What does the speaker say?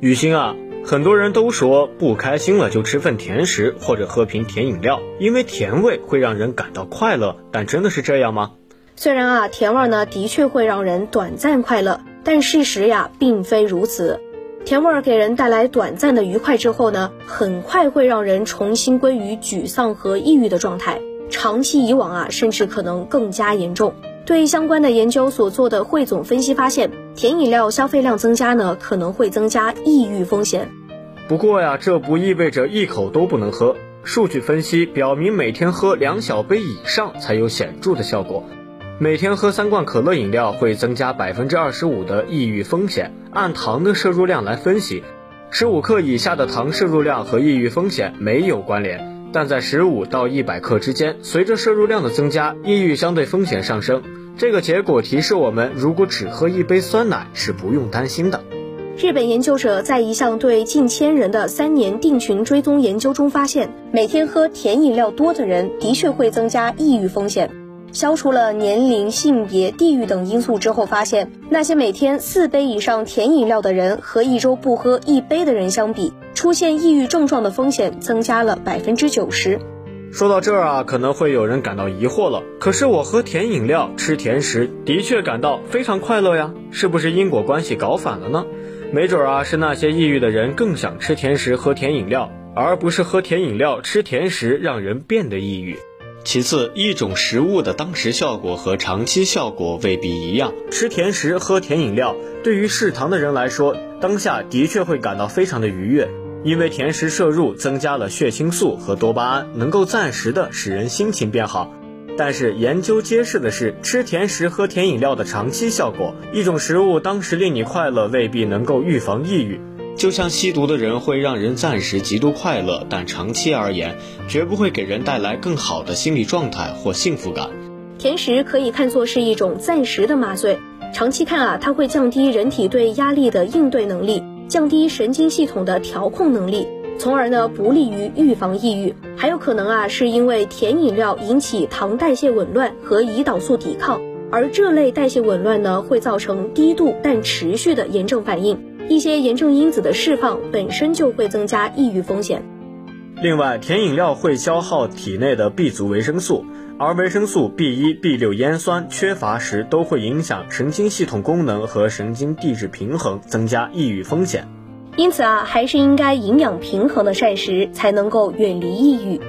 雨欣啊，很多人都说不开心了就吃份甜食或者喝瓶甜饮料，因为甜味会让人感到快乐。但真的是这样吗？虽然啊，甜味呢的确会让人短暂快乐，但事实呀并非如此。甜味儿给人带来短暂的愉快之后呢，很快会让人重新归于沮丧和抑郁的状态，长期以往啊，甚至可能更加严重。对相关的研究所做的汇总分析发现，甜饮料消费量增加呢，可能会增加抑郁风险。不过呀，这不意味着一口都不能喝。数据分析表明，每天喝两小杯以上才有显著的效果。每天喝三罐可乐饮料会增加百分之二十五的抑郁风险。按糖的摄入量来分析，十五克以下的糖摄入量和抑郁风险没有关联，但在十五到一百克之间，随着摄入量的增加，抑郁相对风险上升。这个结果提示我们，如果只喝一杯酸奶是不用担心的。日本研究者在一项对近千人的三年定群追踪研究中发现，每天喝甜饮料多的人的确会增加抑郁风险。消除了年龄、性别、地域等因素之后，发现那些每天四杯以上甜饮料的人和一周不喝一杯的人相比，出现抑郁症状的风险增加了百分之九十。说到这儿啊，可能会有人感到疑惑了。可是我喝甜饮料、吃甜食，的确感到非常快乐呀，是不是因果关系搞反了呢？没准啊，是那些抑郁的人更想吃甜食、喝甜饮料，而不是喝甜饮料、吃甜食让人变得抑郁。其次，一种食物的当时效果和长期效果未必一样。吃甜食、喝甜饮料，对于嗜糖的人来说，当下的确会感到非常的愉悦，因为甜食摄入增加了血清素和多巴胺，能够暂时的使人心情变好。但是研究揭示的是，吃甜食、喝甜饮料的长期效果，一种食物当时令你快乐，未必能够预防抑郁。就像吸毒的人会让人暂时极度快乐，但长期而言，绝不会给人带来更好的心理状态或幸福感。甜食可以看作是一种暂时的麻醉，长期看啊，它会降低人体对压力的应对能力，降低神经系统的调控能力，从而呢不利于预防抑郁。还有可能啊，是因为甜饮料引起糖代谢紊乱和胰岛素抵抗，而这类代谢紊乱呢，会造成低度但持续的炎症反应。一些炎症因子的释放本身就会增加抑郁风险。另外，甜饮料会消耗体内的 B 族维生素，而维生素 B 一、B 六烟酸缺乏时，都会影响神经系统功能和神经递质平衡，增加抑郁风险。因此啊，还是应该营养平衡的膳食，才能够远离抑郁。